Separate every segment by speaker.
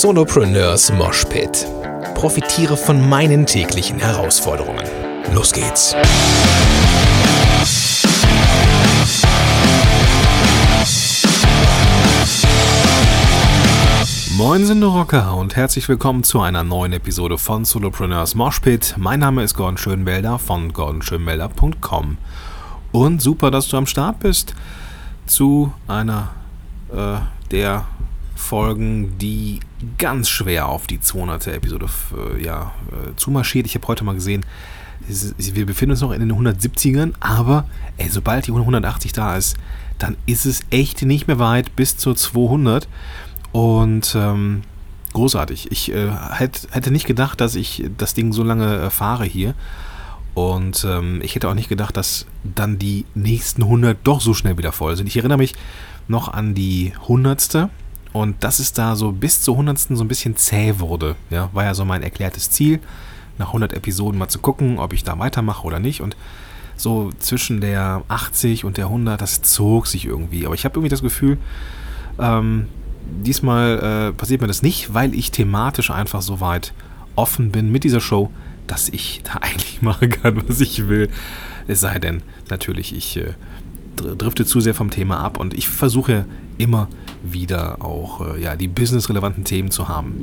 Speaker 1: Solopreneurs Moshpit. Profitiere von meinen täglichen Herausforderungen. Los geht's!
Speaker 2: Moin sind Rocker und herzlich willkommen zu einer neuen Episode von Solopreneurs Moshpit. Mein Name ist Gordon Schönwelder von gordonschönwelder.com und super, dass du am Start bist zu einer äh, der Folgen, die ganz schwer auf die 200. Episode äh, ja, äh, zumarschiert. Ich habe heute mal gesehen, wir befinden uns noch in den 170ern, aber ey, sobald die 180 da ist, dann ist es echt nicht mehr weit bis zur 200. Und ähm, großartig. Ich äh, hätte, nicht gedacht, dass ich das Ding so lange äh, fahre hier. Und ähm, ich hätte auch nicht gedacht, dass dann die nächsten 100 doch so schnell wieder voll sind. Ich erinnere mich noch an die 100. Und dass es da so bis zur 100. so ein bisschen zäh wurde. Ja, war ja so mein erklärtes Ziel, nach 100 Episoden mal zu gucken, ob ich da weitermache oder nicht. Und so zwischen der 80 und der 100, das zog sich irgendwie. Aber ich habe irgendwie das Gefühl, ähm, diesmal äh, passiert mir das nicht, weil ich thematisch einfach so weit offen bin mit dieser Show, dass ich da eigentlich machen kann, was ich will. Es sei denn, natürlich, ich äh, drifte zu sehr vom Thema ab und ich versuche immer wieder auch äh, ja, die businessrelevanten Themen zu haben.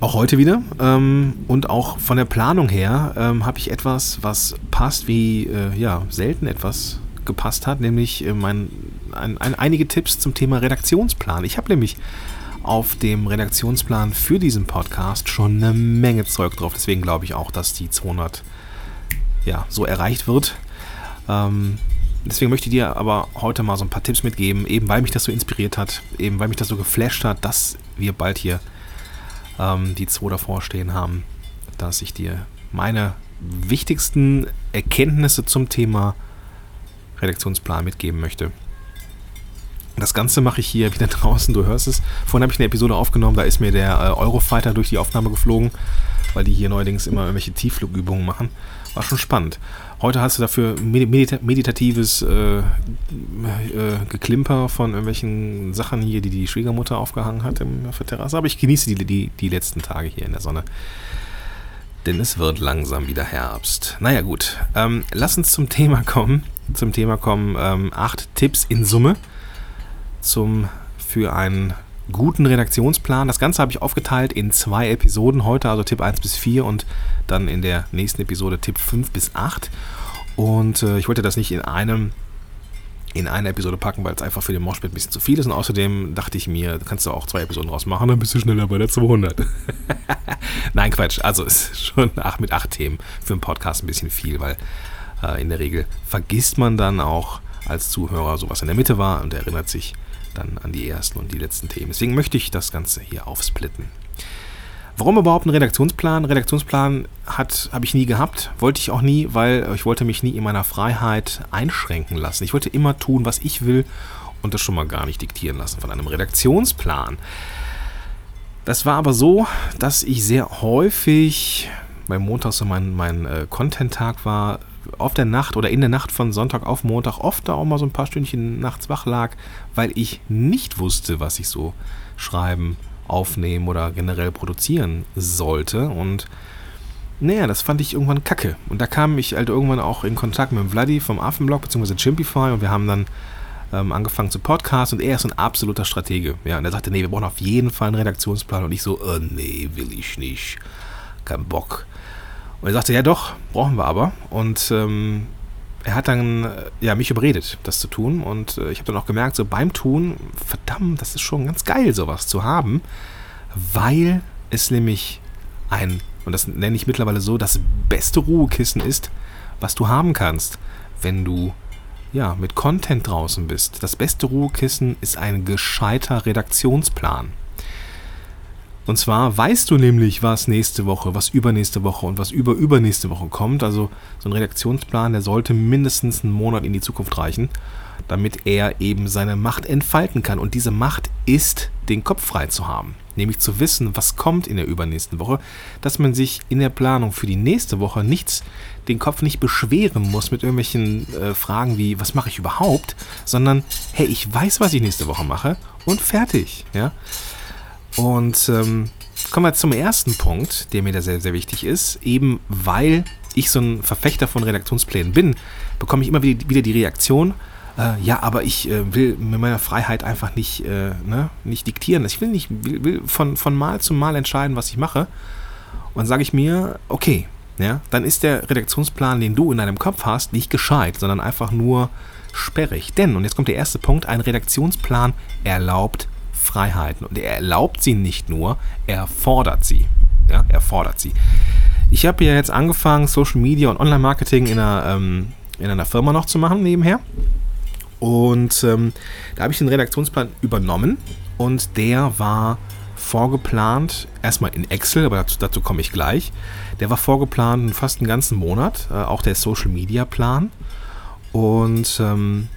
Speaker 2: Auch heute wieder ähm, und auch von der Planung her ähm, habe ich etwas, was passt, wie äh, ja, selten etwas gepasst hat, nämlich äh, mein, ein, ein, einige Tipps zum Thema Redaktionsplan. Ich habe nämlich auf dem Redaktionsplan für diesen Podcast schon eine Menge Zeug drauf. Deswegen glaube ich auch, dass die 200 ja, so erreicht wird. Ähm, deswegen möchte ich dir aber heute mal so ein paar Tipps mitgeben, eben weil mich das so inspiriert hat, eben weil mich das so geflasht hat, dass wir bald hier ähm, die zwei davor stehen haben, dass ich dir meine wichtigsten Erkenntnisse zum Thema Redaktionsplan mitgeben möchte. Das Ganze mache ich hier wieder draußen, du hörst es. Vorhin habe ich eine Episode aufgenommen, da ist mir der äh, Eurofighter durch die Aufnahme geflogen, weil die hier neuerdings immer irgendwelche Tiefflugübungen machen. War schon spannend. Heute hast du dafür medita meditatives äh, äh, Geklimper von irgendwelchen Sachen hier, die die Schwiegermutter aufgehangen hat im, auf der Terrasse. Aber ich genieße die, die, die letzten Tage hier in der Sonne. Denn es wird langsam wieder Herbst. Naja, gut. Ähm, lass uns zum Thema kommen. Zum Thema kommen ähm, acht Tipps in Summe zum, für einen guten Redaktionsplan. Das Ganze habe ich aufgeteilt in zwei Episoden heute, also Tipp 1 bis 4 und dann in der nächsten Episode Tipp 5 bis 8. Und äh, ich wollte das nicht in einem in eine Episode packen, weil es einfach für den Moshpit ein bisschen zu viel ist. Und außerdem dachte ich mir, kannst du auch zwei Episoden draus machen, dann bist du schneller bei der 200. Nein, Quatsch. Also es ist schon acht, mit acht Themen für einen Podcast ein bisschen viel, weil äh, in der Regel vergisst man dann auch als Zuhörer so was in der Mitte war und erinnert sich dann an die ersten und die letzten Themen. Deswegen möchte ich das Ganze hier aufsplitten. Warum überhaupt ein Redaktionsplan? Redaktionsplan habe ich nie gehabt, wollte ich auch nie, weil ich wollte mich nie in meiner Freiheit einschränken lassen. Ich wollte immer tun, was ich will und das schon mal gar nicht diktieren lassen von einem Redaktionsplan. Das war aber so, dass ich sehr häufig, weil Montag so mein, mein äh, Content-Tag war, auf der Nacht oder in der Nacht von Sonntag auf Montag oft da auch mal so ein paar Stündchen nachts wach lag, weil ich nicht wusste, was ich so schreiben, aufnehmen oder generell produzieren sollte. Und naja, das fand ich irgendwann kacke. Und da kam ich halt irgendwann auch in Kontakt mit Vladi vom Affenblog bzw. Chimpify und wir haben dann ähm, angefangen zu Podcast und er ist ein absoluter Stratege. Ja, und er sagte, nee, wir brauchen auf jeden Fall einen Redaktionsplan und ich so, äh, nee, will ich nicht. Kein Bock. Und er sagte, ja doch, brauchen wir aber. Und ähm, er hat dann äh, ja, mich überredet, das zu tun. Und äh, ich habe dann auch gemerkt, so beim Tun, verdammt, das ist schon ganz geil, sowas zu haben, weil es nämlich ein, und das nenne ich mittlerweile so, das beste Ruhekissen ist, was du haben kannst, wenn du ja, mit Content draußen bist. Das beste Ruhekissen ist ein gescheiter Redaktionsplan. Und zwar weißt du nämlich, was nächste Woche, was übernächste Woche und was über übernächste Woche kommt. Also so ein Redaktionsplan, der sollte mindestens einen Monat in die Zukunft reichen, damit er eben seine Macht entfalten kann. Und diese Macht ist, den Kopf frei zu haben. Nämlich zu wissen, was kommt in der übernächsten Woche, dass man sich in der Planung für die nächste Woche nichts, den Kopf nicht beschweren muss mit irgendwelchen äh, Fragen wie, was mache ich überhaupt, sondern, hey, ich weiß, was ich nächste Woche mache und fertig. Ja. Und ähm, kommen wir zum ersten Punkt, der mir da sehr, sehr wichtig ist. Eben weil ich so ein Verfechter von Redaktionsplänen bin, bekomme ich immer wieder die Reaktion, äh, ja, aber ich äh, will mit meiner Freiheit einfach nicht, äh, ne, nicht diktieren. Ich will nicht, will, will von, von Mal zu Mal entscheiden, was ich mache. Und sage ich mir, okay, ja, dann ist der Redaktionsplan, den du in deinem Kopf hast, nicht gescheit, sondern einfach nur sperrig. Denn, und jetzt kommt der erste Punkt, ein Redaktionsplan erlaubt Freiheiten. Und er erlaubt sie nicht nur, er fordert sie. Ja, er fordert sie. Ich habe ja jetzt angefangen, Social Media und Online-Marketing in einer, ähm, in einer Firma noch zu machen nebenher. Und ähm, da habe ich den Redaktionsplan übernommen und der war vorgeplant, erstmal in Excel, aber dazu, dazu komme ich gleich. Der war vorgeplant fast einen ganzen Monat, äh, auch der Social Media Plan. Und ähm,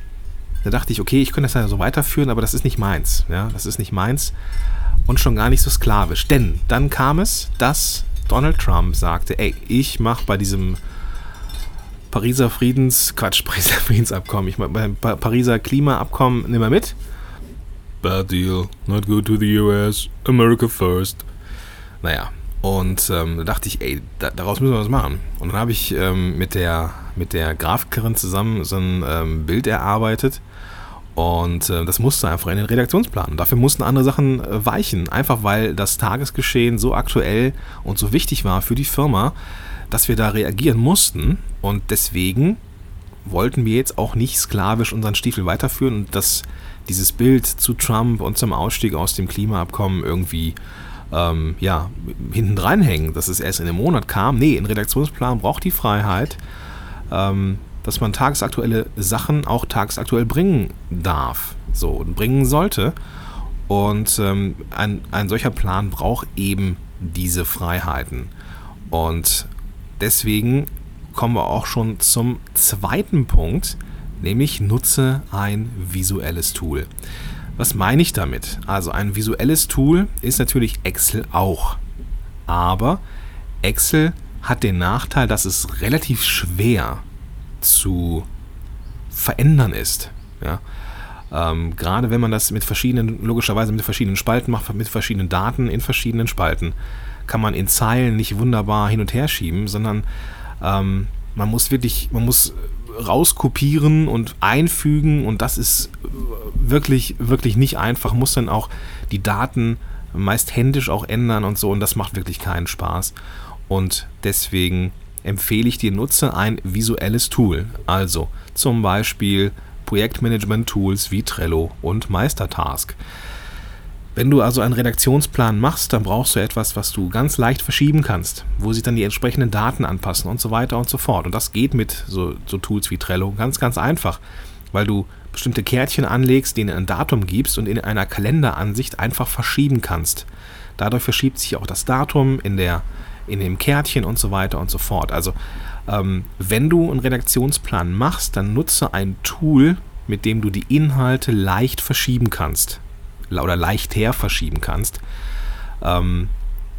Speaker 2: da dachte ich, okay, ich könnte das ja so weiterführen, aber das ist nicht meins. Ja, das ist nicht meins und schon gar nicht so sklavisch. Denn dann kam es, dass Donald Trump sagte, ey, ich mache bei diesem Pariser Friedens, Quatsch, Pariser Friedensabkommen, ich mache beim Pariser Klimaabkommen, nimm mal mit. Bad deal, not good to the US, America first. Naja, und ähm, da dachte ich, ey, da, daraus müssen wir was machen. Und dann habe ich ähm, mit, der, mit der Grafikerin zusammen so ein ähm, Bild erarbeitet und äh, das musste einfach in den Redaktionsplan. Dafür mussten andere Sachen äh, weichen. Einfach weil das Tagesgeschehen so aktuell und so wichtig war für die Firma, dass wir da reagieren mussten. Und deswegen wollten wir jetzt auch nicht sklavisch unseren Stiefel weiterführen und dass dieses Bild zu Trump und zum Ausstieg aus dem Klimaabkommen irgendwie ähm, ja, hinten dranhängen, dass es erst in einem Monat kam. Nee, ein Redaktionsplan braucht die Freiheit. Ähm, dass man tagesaktuelle Sachen auch tagesaktuell bringen darf, so und bringen sollte. Und ähm, ein, ein solcher Plan braucht eben diese Freiheiten. Und deswegen kommen wir auch schon zum zweiten Punkt, nämlich nutze ein visuelles Tool. Was meine ich damit? Also ein visuelles Tool ist natürlich Excel auch. Aber Excel hat den Nachteil, dass es relativ schwer zu verändern ist. Ja? Ähm, gerade wenn man das mit verschiedenen, logischerweise mit verschiedenen Spalten macht, mit verschiedenen Daten in verschiedenen Spalten, kann man in Zeilen nicht wunderbar hin und her schieben, sondern ähm, man muss wirklich, man muss rauskopieren und einfügen und das ist wirklich, wirklich nicht einfach. Muss dann auch die Daten meist händisch auch ändern und so und das macht wirklich keinen Spaß. Und deswegen empfehle ich dir, nutze ein visuelles Tool. Also zum Beispiel Projektmanagement-Tools wie Trello und Meistertask. Wenn du also einen Redaktionsplan machst, dann brauchst du etwas, was du ganz leicht verschieben kannst, wo sich dann die entsprechenden Daten anpassen und so weiter und so fort. Und das geht mit so, so Tools wie Trello ganz, ganz einfach, weil du bestimmte Kärtchen anlegst, denen ein Datum gibst und in einer Kalenderansicht einfach verschieben kannst. Dadurch verschiebt sich auch das Datum in der in dem Kärtchen und so weiter und so fort. Also ähm, wenn du einen Redaktionsplan machst, dann nutze ein Tool, mit dem du die Inhalte leicht verschieben kannst oder leichter verschieben kannst, ähm,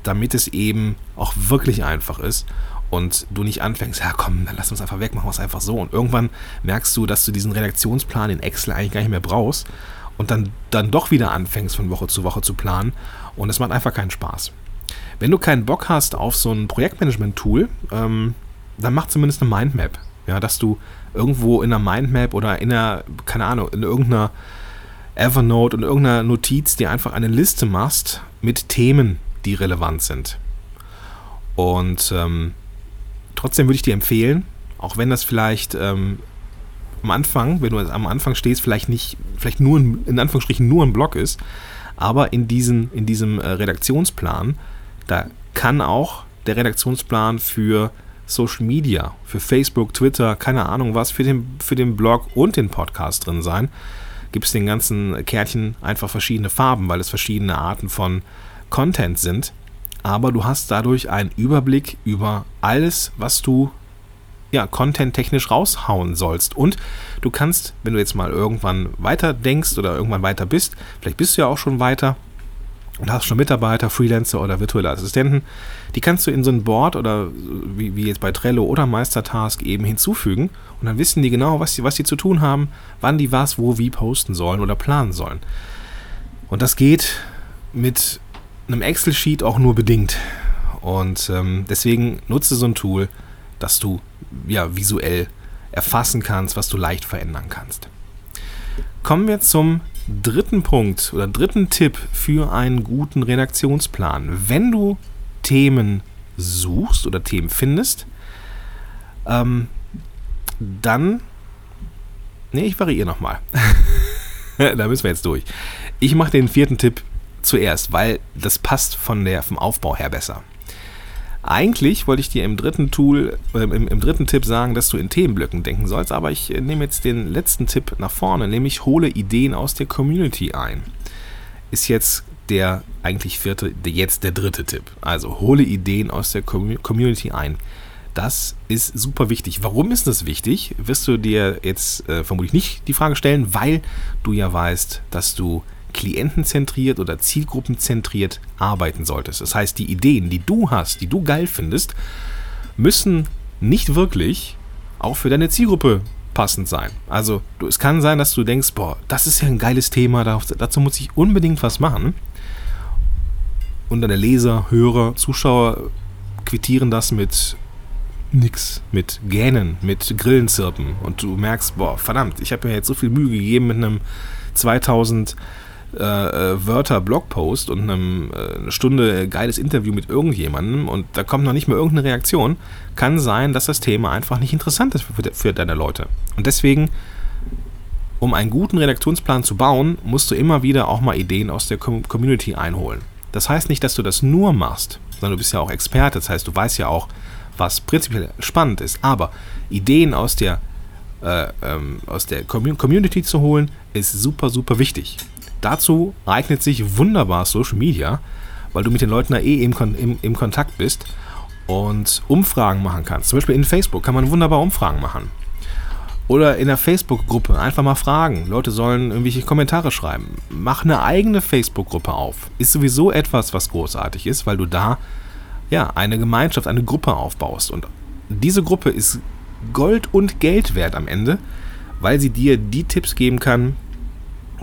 Speaker 2: damit es eben auch wirklich einfach ist und du nicht anfängst, ja komm, dann lass uns einfach weg, machen wir es einfach so. Und irgendwann merkst du, dass du diesen Redaktionsplan in Excel eigentlich gar nicht mehr brauchst und dann, dann doch wieder anfängst von Woche zu Woche zu planen und es macht einfach keinen Spaß. Wenn du keinen Bock hast auf so ein Projektmanagement-Tool, ähm, dann mach zumindest eine Mindmap. Ja, dass du irgendwo in einer Mindmap oder in einer, keine Ahnung, in irgendeiner Evernote und irgendeiner Notiz dir einfach eine Liste machst mit Themen, die relevant sind. Und ähm, trotzdem würde ich dir empfehlen, auch wenn das vielleicht ähm, am Anfang, wenn du am Anfang stehst, vielleicht nicht, vielleicht nur in Anführungsstrichen nur ein Blog ist, aber in, diesen, in diesem äh, Redaktionsplan da kann auch der Redaktionsplan für Social Media, für Facebook, Twitter, keine Ahnung was, für den, für den Blog und den Podcast drin sein. Gibt es den ganzen Kärtchen einfach verschiedene Farben, weil es verschiedene Arten von Content sind. Aber du hast dadurch einen Überblick über alles, was du ja, content-technisch raushauen sollst. Und du kannst, wenn du jetzt mal irgendwann weiter denkst oder irgendwann weiter bist, vielleicht bist du ja auch schon weiter, und hast schon Mitarbeiter, Freelancer oder virtuelle Assistenten, die kannst du in so ein Board oder wie, wie jetzt bei Trello oder Meistertask eben hinzufügen und dann wissen die genau, was die, was zu tun haben, wann die was, wo, wie posten sollen oder planen sollen. Und das geht mit einem Excel-Sheet auch nur bedingt. Und ähm, deswegen nutze so ein Tool, dass du ja visuell erfassen kannst, was du leicht verändern kannst. Kommen wir zum dritten Punkt oder dritten Tipp für einen guten Redaktionsplan. Wenn du Themen suchst oder Themen findest, ähm, dann. Ne, ich variiere nochmal. da müssen wir jetzt durch. Ich mache den vierten Tipp zuerst, weil das passt von der, vom Aufbau her besser. Eigentlich wollte ich dir im dritten Tool, äh, im, im, dritten Tipp sagen, dass du in Themenblöcken denken sollst, aber ich äh, nehme jetzt den letzten Tipp nach vorne, nämlich hole Ideen aus der Community ein. Ist jetzt der eigentlich vierte, jetzt der dritte Tipp. Also hole Ideen aus der Community ein. Das ist super wichtig. Warum ist das wichtig? Wirst du dir jetzt äh, vermutlich nicht die Frage stellen, weil du ja weißt, dass du klientenzentriert oder zielgruppenzentriert arbeiten solltest. Das heißt, die Ideen, die du hast, die du geil findest, müssen nicht wirklich auch für deine Zielgruppe passend sein. Also du, es kann sein, dass du denkst, boah, das ist ja ein geiles Thema, dazu muss ich unbedingt was machen. Und deine Leser, Hörer, Zuschauer quittieren das mit nix, mit Gähnen, mit Grillenzirpen. Und du merkst, boah, verdammt, ich habe mir jetzt so viel Mühe gegeben mit einem 2000 äh, äh, Wörter Blogpost und einem, äh, eine Stunde geiles Interview mit irgendjemandem und da kommt noch nicht mehr irgendeine Reaktion, kann sein, dass das Thema einfach nicht interessant ist für, für deine Leute. Und deswegen, um einen guten Redaktionsplan zu bauen, musst du immer wieder auch mal Ideen aus der Community einholen. Das heißt nicht, dass du das nur machst, sondern du bist ja auch Experte, das heißt, du weißt ja auch, was prinzipiell spannend ist. Aber Ideen aus der, äh, ähm, aus der Community zu holen, ist super, super wichtig. Dazu eignet sich wunderbar Social Media, weil du mit den Leuten da eh im, im, im Kontakt bist und Umfragen machen kannst. Zum Beispiel in Facebook kann man wunderbar Umfragen machen. Oder in der Facebook-Gruppe einfach mal fragen. Leute sollen irgendwelche Kommentare schreiben. Mach eine eigene Facebook-Gruppe auf. Ist sowieso etwas, was großartig ist, weil du da ja eine Gemeinschaft, eine Gruppe aufbaust. Und diese Gruppe ist Gold und Geld wert am Ende, weil sie dir die Tipps geben kann,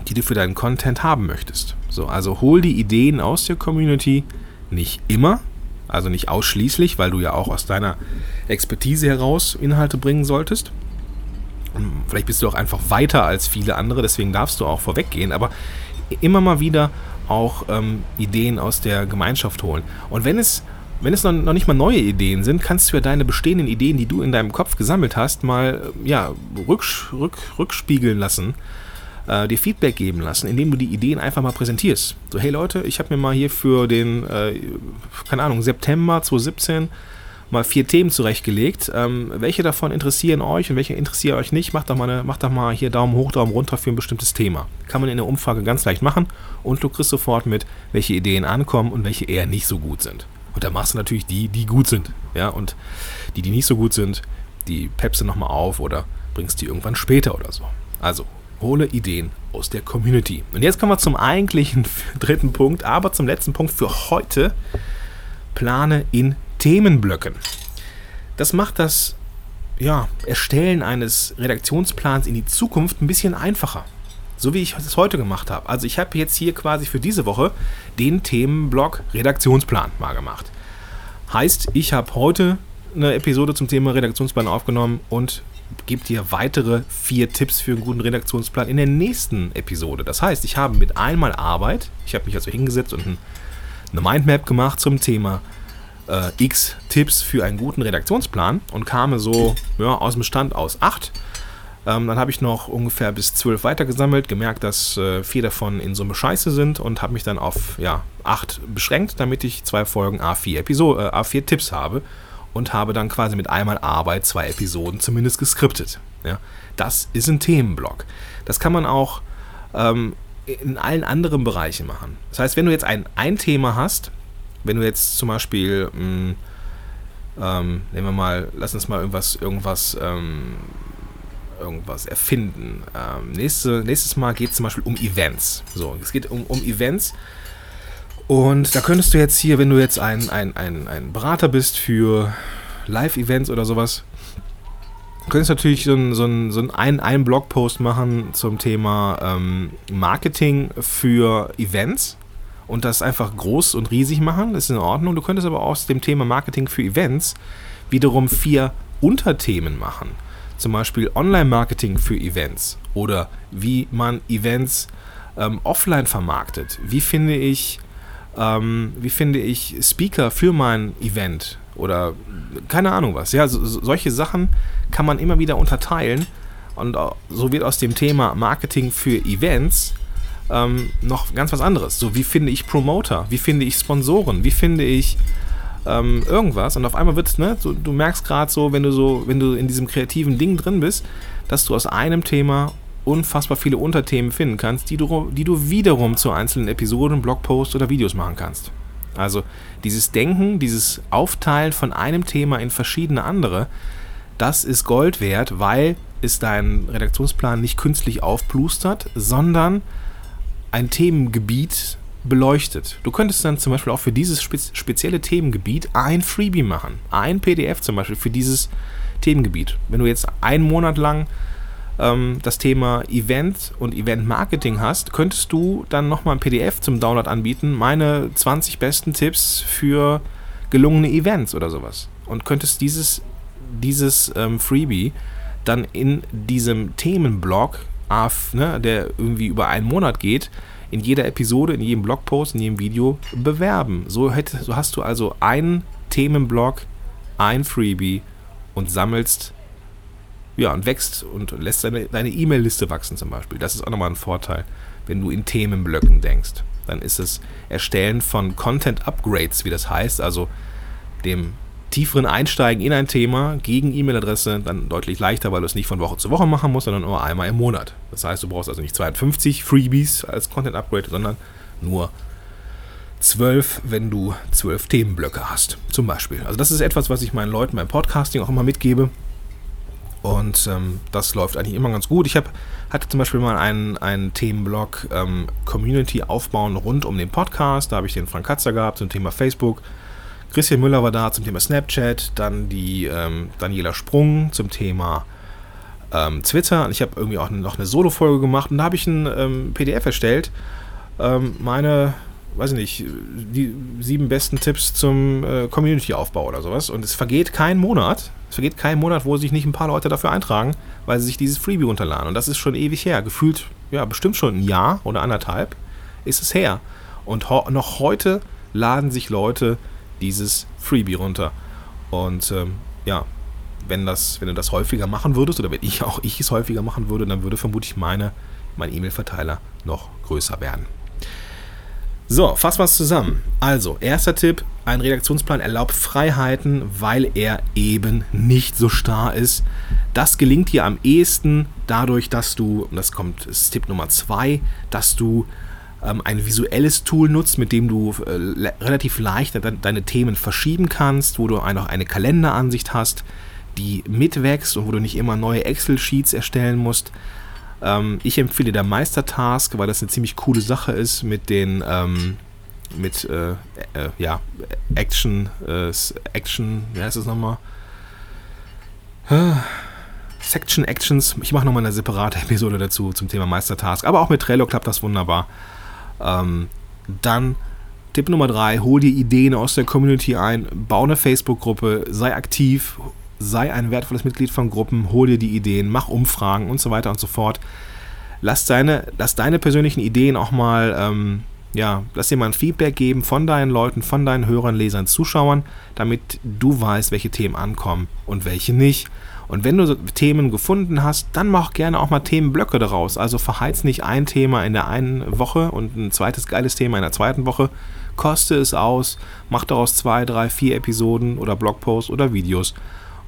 Speaker 2: die du für deinen Content haben möchtest. So, also hol die Ideen aus der Community nicht immer, also nicht ausschließlich, weil du ja auch aus deiner Expertise heraus Inhalte bringen solltest. Vielleicht bist du auch einfach weiter als viele andere, deswegen darfst du auch vorweggehen, aber immer mal wieder auch ähm, Ideen aus der Gemeinschaft holen. Und wenn es, wenn es noch, noch, nicht mal neue Ideen sind, kannst du ja deine bestehenden Ideen, die du in deinem Kopf gesammelt hast, mal ja, rücks, rück, rückspiegeln lassen äh, dir Feedback geben lassen, indem du die Ideen einfach mal präsentierst. So, hey Leute, ich habe mir mal hier für den, äh, keine Ahnung, September 2017 mal vier Themen zurechtgelegt. Ähm, welche davon interessieren euch und welche interessieren euch nicht? Macht doch, mal eine, macht doch mal hier Daumen hoch, Daumen runter für ein bestimmtes Thema. Kann man in der Umfrage ganz leicht machen und du kriegst sofort mit, welche Ideen ankommen und welche eher nicht so gut sind. Und dann machst du natürlich die, die gut sind. Ja, und die, die nicht so gut sind, die peppst du nochmal auf oder bringst die irgendwann später oder so. Also hole Ideen aus der Community. Und jetzt kommen wir zum eigentlichen dritten Punkt, aber zum letzten Punkt für heute. Plane in Themenblöcken. Das macht das ja, Erstellen eines Redaktionsplans in die Zukunft ein bisschen einfacher. So wie ich es heute gemacht habe. Also ich habe jetzt hier quasi für diese Woche den Themenblock Redaktionsplan mal gemacht. Heißt, ich habe heute eine Episode zum Thema Redaktionsplan aufgenommen und gebe dir weitere vier Tipps für einen guten Redaktionsplan in der nächsten Episode. Das heißt, ich habe mit einmal Arbeit, ich habe mich also hingesetzt und eine Mindmap gemacht zum Thema äh, X Tipps für einen guten Redaktionsplan und kam so ja, aus dem Stand aus acht. Ähm, dann habe ich noch ungefähr bis zwölf weitergesammelt, gemerkt, dass äh, vier davon in Summe scheiße sind und habe mich dann auf ja, acht beschränkt, damit ich zwei Folgen A4, Episode, äh, A4 Tipps habe und habe dann quasi mit einmal Arbeit zwei Episoden zumindest geskriptet. Ja? Das ist ein Themenblock. Das kann man auch ähm, in allen anderen Bereichen machen. Das heißt, wenn du jetzt ein, ein Thema hast, wenn du jetzt zum Beispiel, mh, hm, ähm, nehmen wir mal, lass uns mal irgendwas, irgendwas, ähm, irgendwas erfinden. Ähm, nächste, nächstes Mal geht es zum Beispiel um Events. So, es geht um, um Events und da könntest du jetzt hier, wenn du jetzt ein, ein, ein, ein Berater bist für Live-Events oder sowas, könntest du natürlich so einen so so ein, einen Blogpost machen zum Thema ähm, Marketing für Events und das einfach groß und riesig machen, das ist in Ordnung. Du könntest aber aus dem Thema Marketing für Events wiederum vier Unterthemen machen. Zum Beispiel Online-Marketing für Events oder wie man Events ähm, offline vermarktet. Wie finde ich, ähm, wie finde ich Speaker für mein Event oder keine Ahnung was. Ja, so, solche Sachen kann man immer wieder unterteilen und so wird aus dem Thema Marketing für Events ähm, noch ganz was anderes. So, wie finde ich Promoter? Wie finde ich Sponsoren? Wie finde ich ähm, irgendwas? Und auf einmal wird, ne, so, du merkst gerade so, wenn du so, wenn du in diesem kreativen Ding drin bist, dass du aus einem Thema unfassbar viele Unterthemen finden kannst, die du, die du wiederum zu einzelnen Episoden, Blogposts oder Videos machen kannst. Also dieses Denken, dieses Aufteilen von einem Thema in verschiedene andere, das ist Gold wert, weil es deinen Redaktionsplan nicht künstlich aufplustert, sondern ein Themengebiet beleuchtet. Du könntest dann zum Beispiel auch für dieses spezielle Themengebiet ein Freebie machen. Ein PDF zum Beispiel für dieses Themengebiet. Wenn du jetzt einen Monat lang ähm, das Thema Event und Event Marketing hast, könntest du dann nochmal ein PDF zum Download anbieten. Meine 20 besten Tipps für gelungene Events oder sowas. Und könntest dieses, dieses ähm, Freebie dann in diesem Themenblog ne, der irgendwie über einen Monat geht, in jeder Episode, in jedem Blogpost, in jedem Video bewerben. So, hätte, so hast du also einen Themenblog, ein Freebie und sammelst ja, und wächst und lässt deine, E-Mail-Liste wachsen zum Beispiel. Das ist auch nochmal ein Vorteil, wenn du in Themenblöcken denkst. Dann ist es Erstellen von Content-Upgrades, wie das heißt, also dem tieferen Einsteigen in ein Thema gegen E-Mail-Adresse dann deutlich leichter, weil du es nicht von Woche zu Woche machen musst, sondern nur einmal im Monat. Das heißt, du brauchst also nicht 52 Freebies als Content Upgrade, sondern nur 12, wenn du 12 Themenblöcke hast, zum Beispiel. Also das ist etwas, was ich meinen Leuten beim Podcasting auch immer mitgebe. Und ähm, das läuft eigentlich immer ganz gut. Ich hab, hatte zum Beispiel mal einen, einen Themenblog ähm, Community aufbauen rund um den Podcast. Da habe ich den Frank Katzer gehabt zum Thema Facebook. Christian Müller war da zum Thema Snapchat, dann die ähm, Daniela Sprung zum Thema ähm, Twitter. Und ich habe irgendwie auch noch eine Solo-Folge gemacht und da habe ich ein ähm, PDF erstellt. Ähm, meine, weiß ich nicht, die sieben besten Tipps zum äh, Community-Aufbau oder sowas. Und es vergeht kein Monat. Es vergeht kein Monat, wo sich nicht ein paar Leute dafür eintragen, weil sie sich dieses Freebie runterladen. Und das ist schon ewig her. Gefühlt, ja, bestimmt schon ein Jahr oder anderthalb ist es her. Und noch heute laden sich Leute dieses Freebie runter. Und ähm, ja, wenn, das, wenn du das häufiger machen würdest, oder wenn ich auch ich es häufiger machen würde, dann würde vermutlich meine, mein E-Mail-Verteiler noch größer werden. So, fassen wir es zusammen. Also, erster Tipp, ein Redaktionsplan erlaubt Freiheiten, weil er eben nicht so starr ist. Das gelingt dir am ehesten dadurch, dass du, und das kommt, das ist Tipp Nummer zwei, dass du ähm, ein visuelles Tool nutzt, mit dem du äh, relativ leicht de deine Themen verschieben kannst, wo du noch eine Kalenderansicht hast, die mitwächst und wo du nicht immer neue Excel-Sheets erstellen musst. Ähm, ich empfehle der Meistertask, weil das eine ziemlich coole Sache ist mit den ähm, mit äh, äh, ja, Action, äh, Action, wie heißt das nochmal? Section Actions. Ich mache nochmal eine separate Episode dazu zum Thema Meistertask. Aber auch mit Trello klappt das wunderbar. Ähm, dann Tipp Nummer drei, hol dir Ideen aus der Community ein, bau eine Facebook-Gruppe, sei aktiv, sei ein wertvolles Mitglied von Gruppen, hol dir die Ideen, mach Umfragen und so weiter und so fort. Lass deine, lass deine persönlichen Ideen auch mal, ähm, ja, lass dir mal ein Feedback geben von deinen Leuten, von deinen Hörern, Lesern, Zuschauern, damit du weißt, welche Themen ankommen und welche nicht. Und wenn du Themen gefunden hast, dann mach gerne auch mal Themenblöcke daraus. Also verheiz nicht ein Thema in der einen Woche und ein zweites geiles Thema in der zweiten Woche. Koste es aus, mach daraus zwei, drei, vier Episoden oder Blogposts oder Videos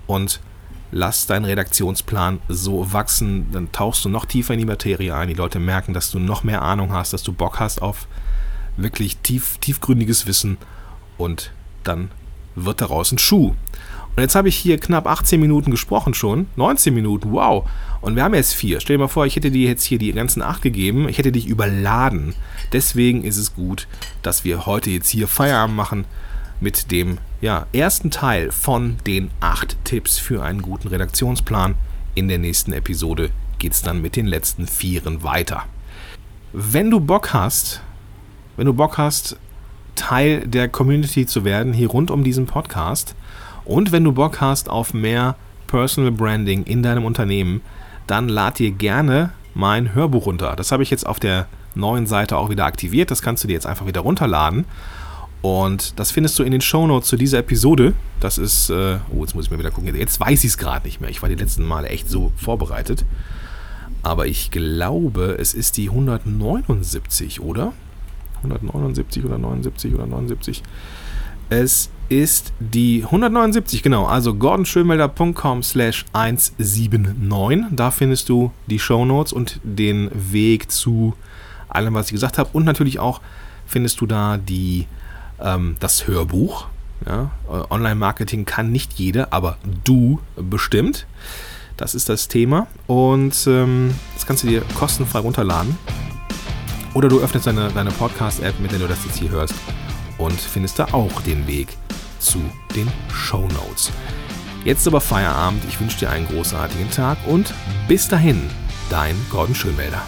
Speaker 2: und lass deinen Redaktionsplan so wachsen. Dann tauchst du noch tiefer in die Materie ein. Die Leute merken, dass du noch mehr Ahnung hast, dass du Bock hast auf wirklich tief, tiefgründiges Wissen und dann wird daraus ein Schuh. Und jetzt habe ich hier knapp 18 Minuten gesprochen schon. 19 Minuten, wow. Und wir haben jetzt vier. Stell dir mal vor, ich hätte dir jetzt hier die ganzen acht gegeben. Ich hätte dich überladen. Deswegen ist es gut, dass wir heute jetzt hier Feierabend machen mit dem ja, ersten Teil von den acht Tipps für einen guten Redaktionsplan. In der nächsten Episode geht es dann mit den letzten vieren weiter. Wenn du Bock hast, wenn du Bock hast, Teil der Community zu werden, hier rund um diesen Podcast. Und wenn du Bock hast auf mehr Personal Branding in deinem Unternehmen, dann lad dir gerne mein Hörbuch runter. Das habe ich jetzt auf der neuen Seite auch wieder aktiviert. Das kannst du dir jetzt einfach wieder runterladen. Und das findest du in den Shownotes zu dieser Episode. Das ist, äh, oh, jetzt muss ich mir wieder gucken. Jetzt weiß ich es gerade nicht mehr. Ich war die letzten Male echt so vorbereitet. Aber ich glaube, es ist die 179, oder? 179 oder 79 oder 79. Es ist die 179, genau. Also gordonschönmelder.com slash 179. Da findest du die Shownotes und den Weg zu allem, was ich gesagt habe. Und natürlich auch findest du da die ähm, das Hörbuch. Ja, Online-Marketing kann nicht jeder, aber du bestimmt. Das ist das Thema. Und ähm, das kannst du dir kostenfrei runterladen. Oder du öffnest deine, deine Podcast-App, mit der du das jetzt hier hörst, und findest da auch den Weg zu den Show Notes. Jetzt aber Feierabend. Ich wünsche dir einen großartigen Tag und bis dahin, dein Gordon Schönwälder.